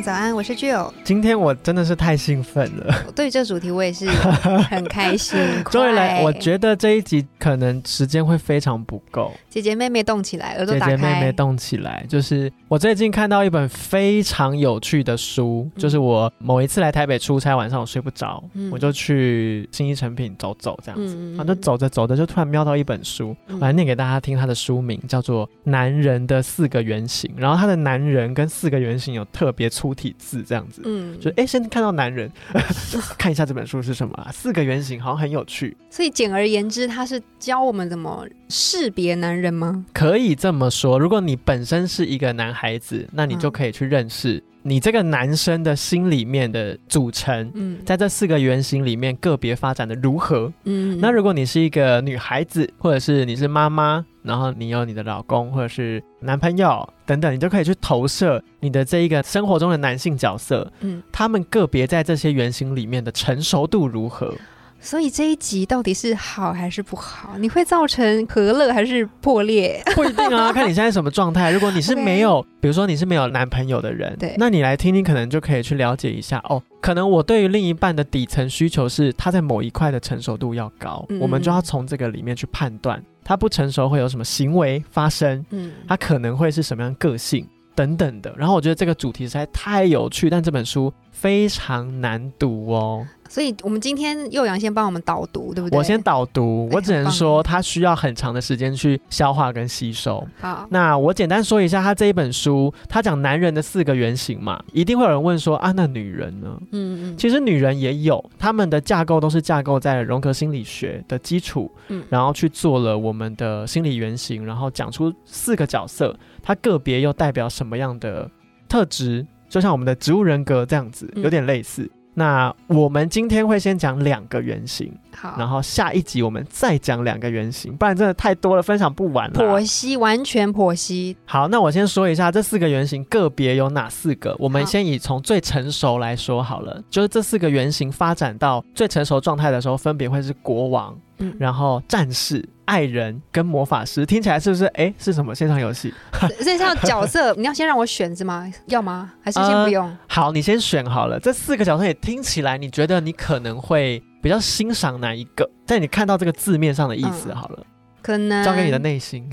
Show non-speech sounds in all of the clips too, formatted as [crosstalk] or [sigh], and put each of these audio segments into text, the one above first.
早安，我是 Jill。今天我真的是太兴奋了，[laughs] 对这主题我也是 [laughs] 很开心。终于来，我觉得这一集可能时间会非常不够。姐姐妹妹动起来，耳朵姐姐妹妹动起来，就是我最近看到一本非常有趣的书，就是我某一次来台北出差，晚上我睡不着，我就去新一成品走走，这样子，然后就走着走着就突然瞄到一本书，我来念给大家听，它的书名叫做《男人的四个原型》，然后它的男人跟四个原型有特别粗体字，这样子，嗯，就哎，先看到男人，[laughs] 看一下这本书是什么，四个原型好像很有趣，所以简而言之，它是教我们怎么识别男人吗？可以这么说，如果你本身是一个男孩子，那你就可以去认识你这个男生的心里面的组成，嗯，在这四个原型里面个别发展的如何，嗯，那如果你是一个女孩子，或者是你是妈妈。然后你有你的老公或者是男朋友等等，你就可以去投射你的这一个生活中的男性角色，嗯，他们个别在这些原型里面的成熟度如何？所以这一集到底是好还是不好？你会造成和乐还是破裂？[laughs] 不一定啊，[laughs] 看你现在什么状态。如果你是没有，比如说你是没有男朋友的人，对，那你来听听，可能就可以去了解一下哦。可能我对于另一半的底层需求是他在某一块的成熟度要高，我们就要从这个里面去判断他不成熟会有什么行为发生，嗯，他可能会是什么样个性等等的。然后我觉得这个主题实在太有趣，但这本书非常难读哦。所以，我们今天幼阳先帮我们导读，对不对？我先导读，我只能说他需要很长的时间去消化跟吸收。好，那我简单说一下，他这一本书，他讲男人的四个原型嘛，一定会有人问说啊，那女人呢？嗯嗯，其实女人也有，他们的架构都是架构在荣格心理学的基础，嗯，然后去做了我们的心理原型，然后讲出四个角色，它个别又代表什么样的特质，就像我们的植物人格这样子，有点类似。那我们今天会先讲两个原型，好，然后下一集我们再讲两个原型，不然真的太多了，分享不完了。剖析完全剖析。好，那我先说一下这四个原型个别有哪四个。我们先以从最成熟来说好了，就是这四个原型发展到最成熟状态的时候，分别会是国王。嗯然后战士、爱人跟魔法师听起来是不是？哎，是什么线上游戏？[laughs] 线上角色，你要先让我选是吗？要吗？还是先不用？好，你先选好了。这四个角色也听起来，你觉得你可能会比较欣赏哪一个？在你看到这个字面上的意思好了，可能交给你的内心。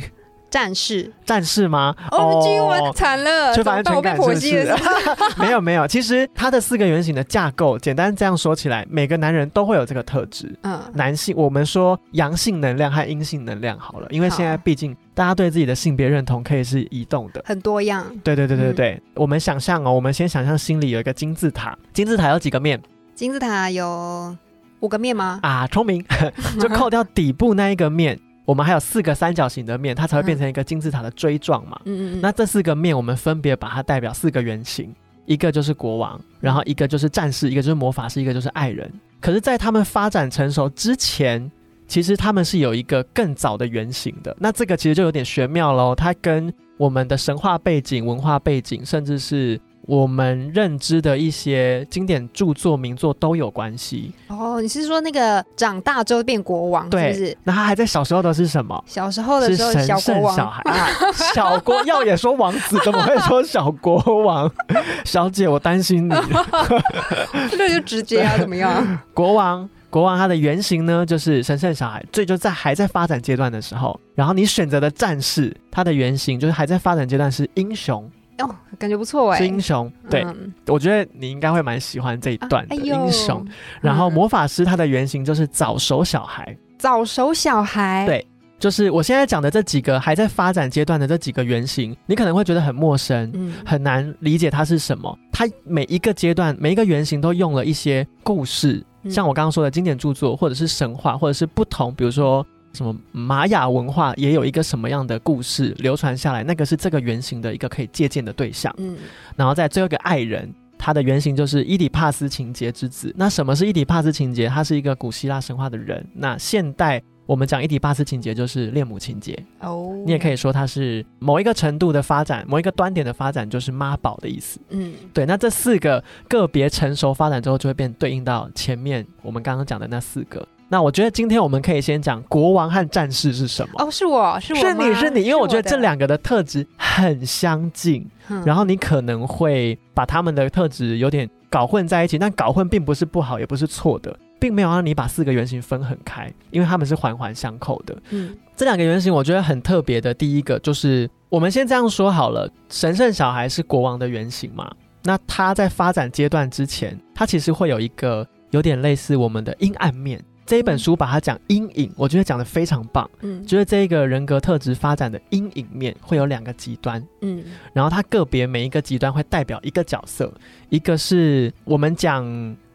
战士，战士吗？哦，今晚惨了，缺乏安全感，是不是？[laughs] 没有没有，其实它的四个原型的架构，简单这样说起来，每个男人都会有这个特质。嗯，男性，我们说阳性能量和阴性能量好了，因为现在毕竟大家对自己的性别认同可以是移动的，很多样。对对对对对，我们想象哦，我们先想象心里有一个金字塔，金字塔有几个面？金字塔有五个面吗？啊，聪明，[laughs] 就扣掉底部那一个面。我们还有四个三角形的面，它才会变成一个金字塔的锥状嘛。嗯嗯那这四个面，我们分别把它代表四个原型，一个就是国王，然后一个就是战士，一个就是魔法师，一个就是爱人。可是，在他们发展成熟之前，其实他们是有一个更早的原型的。那这个其实就有点玄妙喽，它跟我们的神话背景、文化背景，甚至是。我们认知的一些经典著作名作都有关系哦。你是说那个长大之后变国王，是不是？那他还在小时候的是什么？小时候的时候小国王，小孩 [laughs] 啊，小国要也说王子，怎么会说小国王？[laughs] 小姐，我担心你。[laughs] 那就直接啊，怎么样？国王，国王，他的原型呢，就是神圣小孩，最就在还在发展阶段的时候。然后你选择的战士，他的原型就是还在发展阶段是英雄。哦，感觉不错哎，是英雄。对，我觉得你应该会蛮喜欢这一段的英雄。然后魔法师他的原型就是早熟小孩，早熟小孩。对，就是我现在讲的这几个还在发展阶段的这几个原型，你可能会觉得很陌生，很难理解它是什么。它每一个阶段，每一个原型都用了一些故事，像我刚刚说的经典著作，或者是神话，或者是不同，比如说。什么玛雅文化也有一个什么样的故事流传下来？那个是这个原型的一个可以借鉴的对象。嗯，然后在最后一个爱人。他的原型就是伊底帕斯情节之子。那什么是伊底帕斯情节？他是一个古希腊神话的人。那现代我们讲伊底帕斯情节就是恋母情节哦，你也可以说它是某一个程度的发展，某一个端点的发展就是妈宝的意思。嗯，对。那这四个个别成熟发展之后，就会变对应到前面我们刚刚讲的那四个。那我觉得今天我们可以先讲国王和战士是什么。哦，是我是我是你是你，因为我觉得这两个的特质很相近，然后你可能会把他们的特质有点搞混在一起，但搞混并不是不好，也不是错的，并没有让你把四个原型分很开，因为他们是环环相扣的。嗯，这两个原型我觉得很特别的，第一个就是我们先这样说好了，神圣小孩是国王的原型嘛，那他在发展阶段之前，他其实会有一个有点类似我们的阴暗面。这一本书把它讲阴影，我觉得讲的非常棒。嗯，觉得这一个人格特质发展的阴影面会有两个极端。嗯，然后它个别每一个极端会代表一个角色，一个是我们讲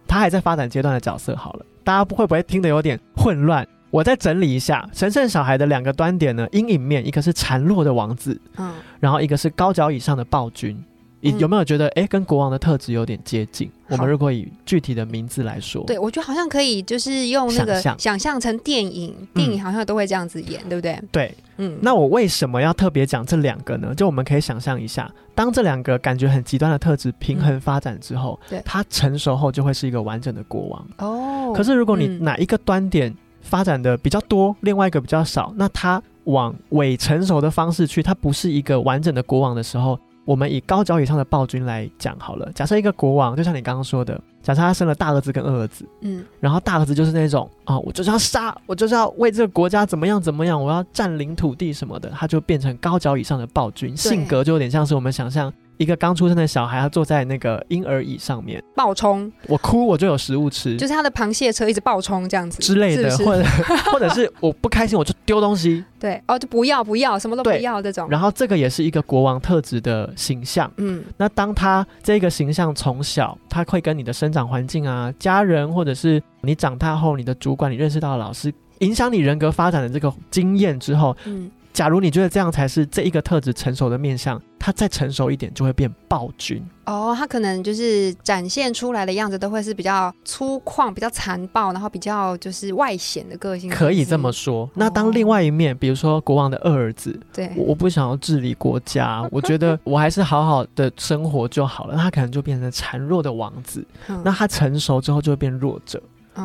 他还在发展阶段的角色。好了，大家会不会听得有点混乱？我再整理一下，神圣小孩的两个端点呢，阴影面一个是孱弱的王子，嗯，然后一个是高脚以上的暴君。你有没有觉得，哎，跟国王的特质有点接近？我们如果以具体的名字来说，对我觉得好像可以，就是用那个想象成电影，电影好像都会这样子演，对不对？对，嗯。那我为什么要特别讲这两个呢？就我们可以想象一下，当这两个感觉很极端的特质平衡发展之后，对，它成熟后就会是一个完整的国王。哦。可是如果你哪一个端点发展的比较多，另外一个比较少，那它往伪成熟的方式去，它不是一个完整的国王的时候。我们以高脚以上的暴君来讲好了。假设一个国王，就像你刚刚说的，假设他生了大儿子跟二儿子，嗯，然后大儿子就是那种啊，我就是要杀，我就是要为这个国家怎么样怎么样，我要占领土地什么的，他就变成高脚以上的暴君，性格就有点像是我们想象。一个刚出生的小孩，他坐在那个婴儿椅上面。暴冲，我哭我就有食物吃，就是他的螃蟹车一直暴冲这样子之类的，或者 [laughs] 或者是我不开心我就丢东西，对哦就不要不要什么都不要这种。然后这个也是一个国王特质的形象，嗯，那当他这个形象从小他会跟你的生长环境啊、家人，或者是你长大后你的主管、你认识到的老师，影响你人格发展的这个经验之后，嗯。假如你觉得这样才是这一个特质成熟的面相，他再成熟一点就会变暴君哦。他可能就是展现出来的样子都会是比较粗犷、比较残暴，然后比较就是外显的个性。可以这么说。那当另外一面，比如说国王的二儿子，对，我不想要治理国家，[laughs] 我觉得我还是好好的生活就好了。他可能就变成孱弱的王子。那他成熟之后就会变弱者。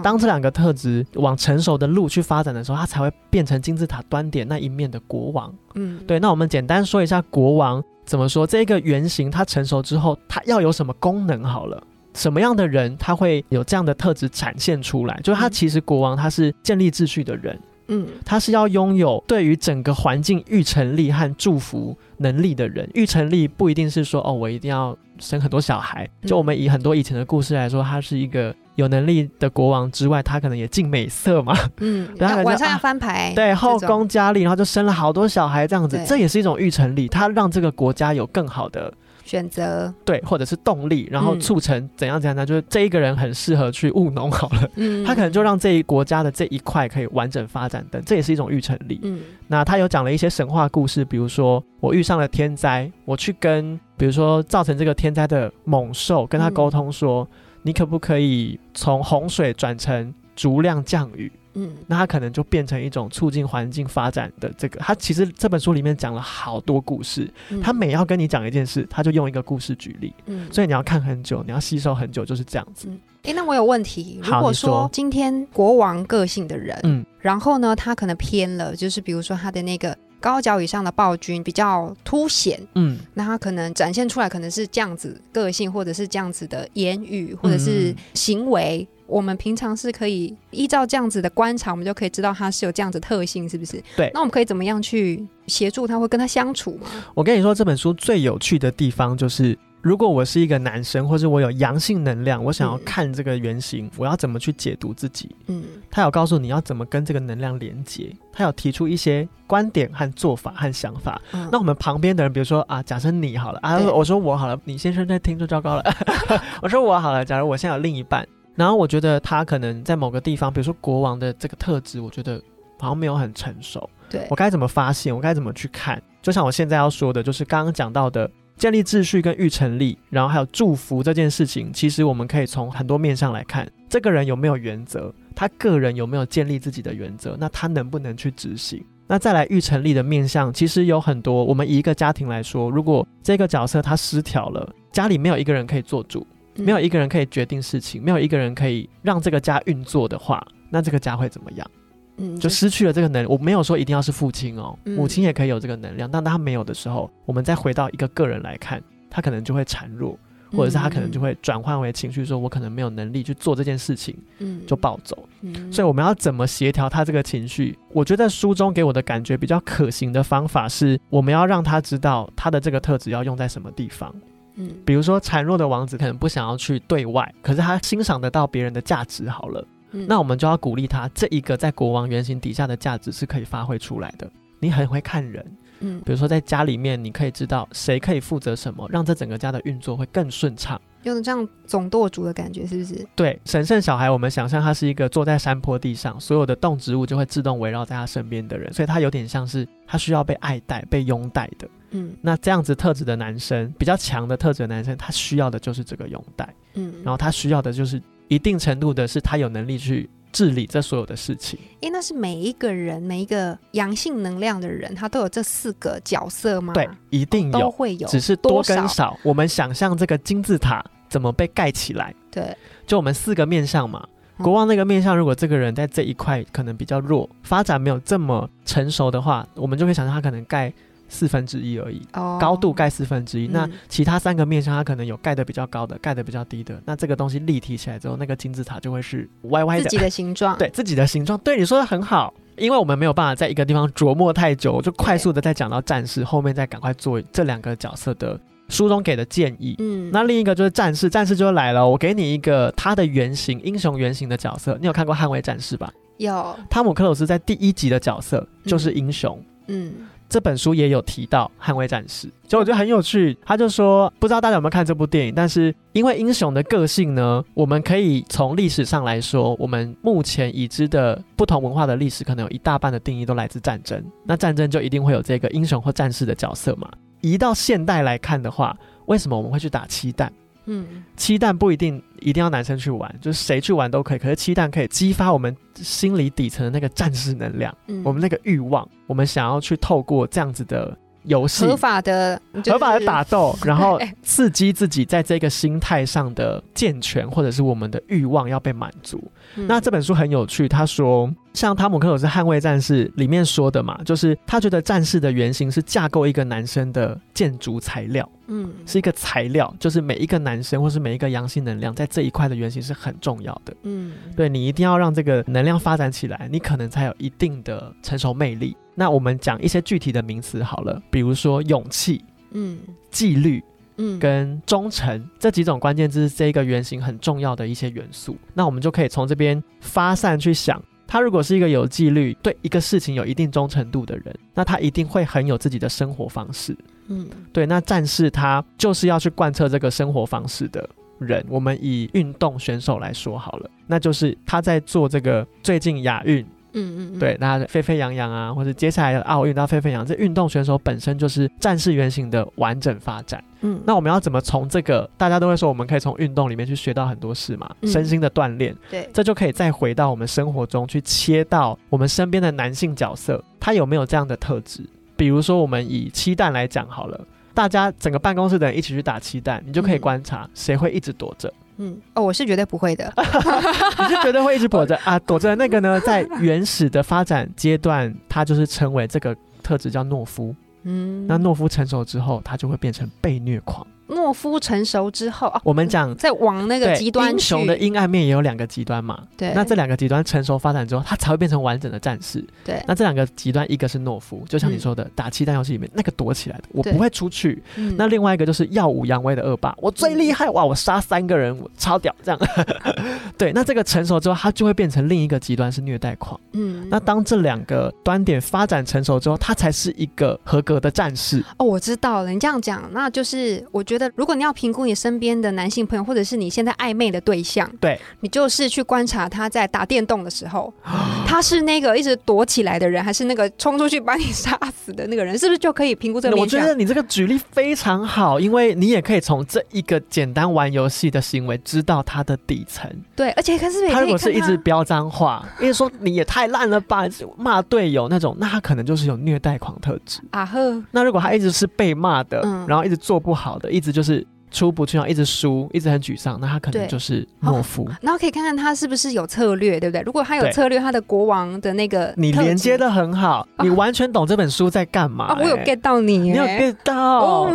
当这两个特质往成熟的路去发展的时候，他才会变成金字塔端点那一面的国王。嗯，对。那我们简单说一下国王怎么说？这个原型它成熟之后，它要有什么功能？好了，什么样的人他会有这样的特质展现出来？就是他其实国王他是建立秩序的人。嗯，他是要拥有对于整个环境预成立和祝福能力的人。预成立不一定是说哦，我一定要生很多小孩。就我们以很多以前的故事来说，他是一个有能力的国王之外，他可能也进美色嘛。嗯，[laughs] 然后晚上要翻牌，对，后宫佳丽，然后就生了好多小孩这样子，这也是一种预成力。他让这个国家有更好的。选择对，或者是动力，然后促成怎样怎样呢？就是这一个人很适合去务农好了，嗯，他可能就让这一国家的这一块可以完整发展等，这也是一种预成力。嗯，那他有讲了一些神话故事，比如说我遇上了天灾，我去跟比如说造成这个天灾的猛兽跟他沟通说，你可不可以从洪水转成足量降雨？嗯，那它可能就变成一种促进环境发展的这个。他其实这本书里面讲了好多故事，他每要跟你讲一件事，他就用一个故事举例。嗯，所以你要看很久，你要吸收很久，就是这样子。哎，那我有问题。如果说今天国王个性的人，嗯，然后呢，他可能偏了，就是比如说他的那个高脚以上的暴君比较凸显，嗯，那他可能展现出来可能是这样子个性，或者是这样子的言语，或者是行为。我们平常是可以依照这样子的观察，我们就可以知道他是有这样子特性，是不是？对。那我们可以怎么样去协助他，会跟他相处吗？我跟你说，这本书最有趣的地方就是，如果我是一个男生，或者我有阳性能量，我想要看这个原型，我要怎么去解读自己？嗯。他有告诉你要怎么跟这个能量连接，他有提出一些观点和做法和想法。那我们旁边的人，比如说啊，假设你好了啊，我说我好了，你先生在听就糟糕了。[laughs] 我说我好了，假如我现在有另一半。然后我觉得他可能在某个地方，比如说国王的这个特质，我觉得好像没有很成熟。对我该怎么发现？我该怎么去看？就像我现在要说的，就是刚刚讲到的建立秩序跟预成立，然后还有祝福这件事情，其实我们可以从很多面上来看，这个人有没有原则，他个人有没有建立自己的原则，那他能不能去执行？那再来预成立的面向，其实有很多。我们以一个家庭来说，如果这个角色他失调了，家里没有一个人可以做主，没有一个人可以决定事情，没有一个人可以让这个家运作的话，那这个家会怎么样？嗯，就失去了这个能力。我没有说一定要是父亲哦，母亲也可以有这个能量。但当他没有的时候，我们再回到一个个人来看，他可能就会孱弱。或者是他可能就会转换为情绪，说我可能没有能力去做这件事情，嗯，就暴走。嗯，所以我们要怎么协调他这个情绪？我觉得书中给我的感觉比较可行的方法是，我们要让他知道他的这个特质要用在什么地方。嗯，比如说孱弱的王子可能不想要去对外，可是他欣赏得到别人的价值。好了，那我们就要鼓励他，这一个在国王原型底下的价值是可以发挥出来的。你很会看人。嗯，比如说在家里面，你可以知道谁可以负责什么，让这整个家的运作会更顺畅。有这样总舵主的感觉，是不是？对，神圣小孩，我们想象他是一个坐在山坡地上，所有的动植物就会自动围绕在他身边的人，所以他有点像是他需要被爱戴、被拥戴的。嗯，那这样子特质的男生，比较强的特质的男生，他需要的就是这个拥戴。嗯，然后他需要的就是一定程度的是他有能力去。治理这所有的事情，哎，那是每一个人，每一个阳性能量的人，他都有这四个角色吗？对，一定有，都会有，只是多跟少。我们想象这个金字塔怎么被盖起来？对，就我们四个面相嘛。国王那个面相，如果这个人在这一块可能比较弱，发展没有这么成熟的话，我们就会想象他可能盖。四分之一而已，哦高度盖四分之一。那其他三个面向，它可能有盖的比较高的，盖的比较低的。那这个东西立体起来之后，那个金字塔就会是歪歪的，自己的形状。对，自己的形状。对，你说的很好。因为我们没有办法在一个地方琢磨太久，就快速的再讲到战士，后面再赶快做这两个角色的书中给的建议。嗯，那另一个就是战士，战士就来了。我给你一个他的原型，英雄原型的角色。你有看过《捍卫战士》吧？有。汤姆克鲁斯在第一集的角色就是英雄。嗯。这本书也有提到捍卫战士，所以我觉得很有趣。他就说，不知道大家有没有看这部电影，但是因为英雄的个性呢，我们可以从历史上来说，我们目前已知的不同文化的历史，可能有一大半的定义都来自战争。那战争就一定会有这个英雄或战士的角色嘛？移到现代来看的话，为什么我们会去打七弹？嗯，七蛋不一定一定要男生去玩，就是谁去玩都可以。可是七蛋可以激发我们心理底层的那个战士能量，我们那个欲望，我们想要去透过这样子的。游戏。合法的合法的打斗，[laughs] 然后刺激自己在这个心态上的健全，或者是我们的欲望要被满足。那这本书很有趣，他说，像汤姆克鲁斯《捍卫战士》里面说的嘛，就是他觉得战士的原型是架构一个男生的建筑材料，嗯，是一个材料，就是每一个男生或是每一个阳性能量在这一块的原型是很重要的，嗯，对你一定要让这个能量发展起来，你可能才有一定的成熟魅力。那我们讲一些具体的名词好了，比如说勇气、嗯，纪律、嗯，跟忠诚这几种关键字是这个原型很重要的一些元素。那我们就可以从这边发散去想，他如果是一个有纪律、对一个事情有一定忠诚度的人，那他一定会很有自己的生活方式。嗯，对。那战士他就是要去贯彻这个生活方式的人。我们以运动选手来说好了，那就是他在做这个最近亚运。嗯嗯，对，那沸沸扬扬啊，或者接下来的奥运到沸沸扬，这运动选手本身就是战士原型的完整发展。嗯，那我们要怎么从这个大家都会说，我们可以从运动里面去学到很多事嘛，身心的锻炼。对，这就可以再回到我们生活中去切到我们身边的男性角色，他有没有这样的特质？比如说，我们以七蛋来讲好了，大家整个办公室的人一起去打七蛋，你就可以观察谁会一直躲着。嗯哦，我是绝对不会的。[laughs] 你是绝对会一直躲着啊？躲着那个呢？在原始的发展阶段，它就是称为这个特质叫懦夫。嗯，那懦夫成熟之后，他就会变成被虐狂。懦夫成熟之后啊，我们讲在往那个极端英雄的阴暗面也有两个极端嘛。对，那这两个极端成熟发展之后，他才会变成完整的战士。对，那这两个极端，一个是懦夫，就像你说的打气弹游戏里面那个躲起来的，我不会出去。那另外一个就是耀武扬威的恶霸，我最厉害哇！我杀三个人，我超屌这样。[laughs] 对，那这个成熟之后，他就会变成另一个极端是虐待狂。嗯，那当这两个端点发展成熟之后，他才是一个合格的战士。哦，我知道了，你这样讲，那就是我觉。觉得，如果你要评估你身边的男性朋友，或者是你现在暧昧的对象，对你就是去观察他在打电动的时候，[gasps] 他是那个一直躲起来的人，还是那个冲出去把你杀死的那个人，是不是就可以评估这个？我觉得你这个举例非常好，因为你也可以从这一个简单玩游戏的行为知道他的底层。对，而且可是他如果是一直飙脏话，因为说你也太烂了吧，骂队友那种，那他可能就是有虐待狂特质啊呵。那如果他一直是被骂的，然后一直做不好的，一直就是出不去，然后一直输，一直很沮丧，那他可能就是懦夫。然后可以看看他是不是有策略，对不对？如果他有策略，他的国王的那个你连接的很好，你完全懂这本书在干嘛。我有 get 到你，你有 get 到，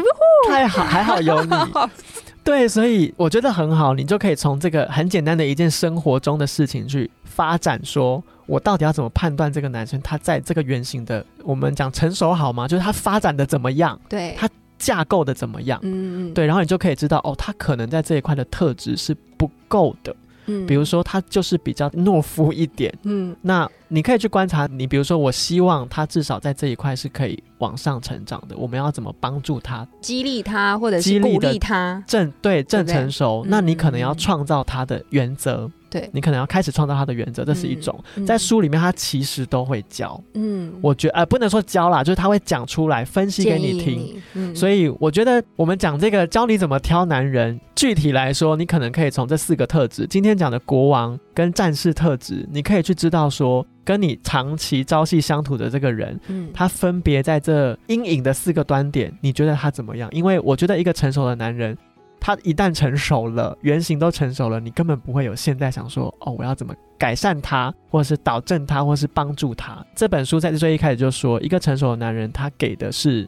太好，还好有你。[laughs] 对，所以我觉得很好，你就可以从这个很简单的一件生活中的事情去发展，说我到底要怎么判断这个男生他在这个原型的，我们讲成熟好吗？就是他发展的怎么样？对，他架构的怎么样？嗯嗯，对，然后你就可以知道，哦，他可能在这一块的特质是不够的。嗯，比如说他就是比较懦夫一点。嗯，那。你可以去观察你，比如说，我希望他至少在这一块是可以往上成长的。我们要怎么帮助他、激励他，或者是鼓励他？正对正成熟，那你可能要创造他的原则。对，你可能要开始创造他的原则，这是一种。在书里面，他其实都会教。嗯，我觉呃不能说教啦，就是他会讲出来，分析给你听。嗯，所以我觉得我们讲这个教你怎么挑男人，具体来说，你可能可以从这四个特质，今天讲的国王跟战士特质，你可以去知道说。跟你长期朝夕相处的这个人，嗯，他分别在这阴影的四个端点，你觉得他怎么样？因为我觉得一个成熟的男人，他一旦成熟了，原型都成熟了，你根本不会有现在想说，哦，我要怎么改善他，或者是导正他，或是帮助他。这本书在最一开始就说，一个成熟的男人，他给的是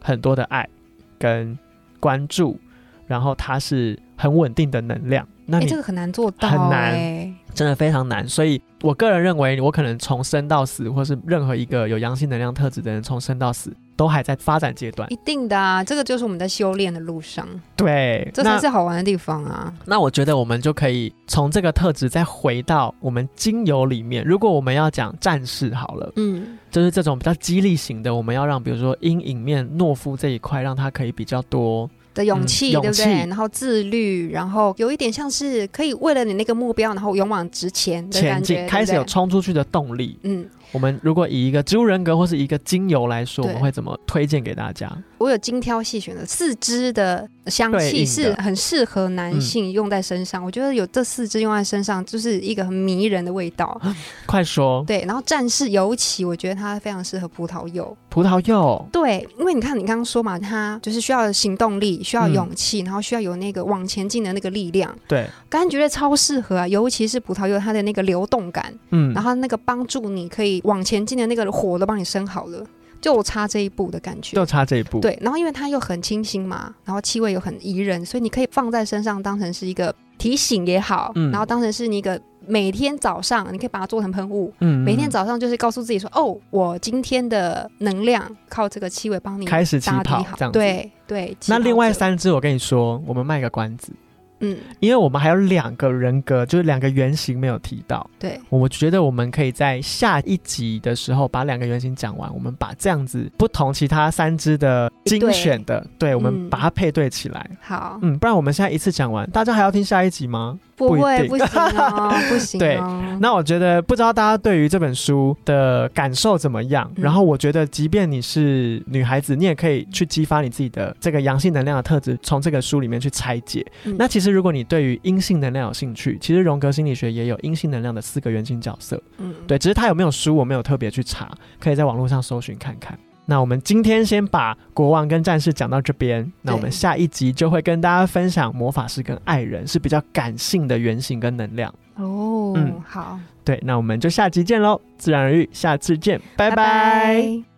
很多的爱跟关注，然后他是很稳定的能量。那你这个很难做到，很难，真的非常难。所以我个人认为，我可能从生到死，或是任何一个有阳性能量特质的人，从生到死都还在发展阶段。一定的啊，这个就是我们在修炼的路上。对，这才是好玩的地方啊。那我觉得我们就可以从这个特质再回到我们精油里面。如果我们要讲战士好了，嗯，就是这种比较激励型的，我们要让比如说阴影面懦夫这一块，让他可以比较多。的勇气，对不对？然后自律，然后有一点像是可以为了你那个目标，然后勇往直前的感觉，开始有冲出去的动力。嗯。我们如果以一个植物人格或是一个精油来说，我们会怎么推荐给大家？我有精挑细选的四支的香气是很适合男性用在身上。我觉得有这四支用在身上，就是一个很迷人的味道。[laughs] 快说！对，然后战士尤其，我觉得它非常适合葡萄柚。葡萄柚，对，因为你看你刚刚说嘛，它就是需要行动力，需要勇气，然后需要有那个往前进的那个力量。对，刚刚觉得超适合啊，尤其是葡萄柚，它的那个流动感，嗯，然后那个帮助你可以。往前进的那个火都帮你生好了，就差这一步的感觉，就差这一步。对，然后因为它又很清新嘛，然后气味又很宜人，所以你可以放在身上当成是一个提醒也好，嗯，然后当成是你一个每天早上你可以把它做成喷雾，嗯，每天早上就是告诉自己说，哦，我今天的能量靠这个气味帮你开始起跑，这样对对。那另外三支，我跟你说，我们卖个关子。嗯，因为我们还有两个人格，就是两个原型没有提到。对，我觉得我们可以在下一集的时候把两个原型讲完。我们把这样子不同其他三只的精选的，对我们把它配对起来。好，嗯，不然我们现在一次讲完，大家还要听下一集吗？不会，不行，不 [laughs] 行。对，那我觉得不知道大家对于这本书的感受怎么样。然后我觉得，即便你是女孩子，你也可以去激发你自己的这个阳性能量的特质，从这个书里面去拆解。那其实，如果你对于阴性能量有兴趣，其实荣格心理学也有阴性能量的四个原型角色。嗯，对，只是他有没有书，我没有特别去查，可以在网络上搜寻看看。那我们今天先把国王跟战士讲到这边，那我们下一集就会跟大家分享魔法师跟爱人是比较感性的原型跟能量。哦，嗯，好，对，那我们就下集见喽，自然而愈，下次见，拜拜。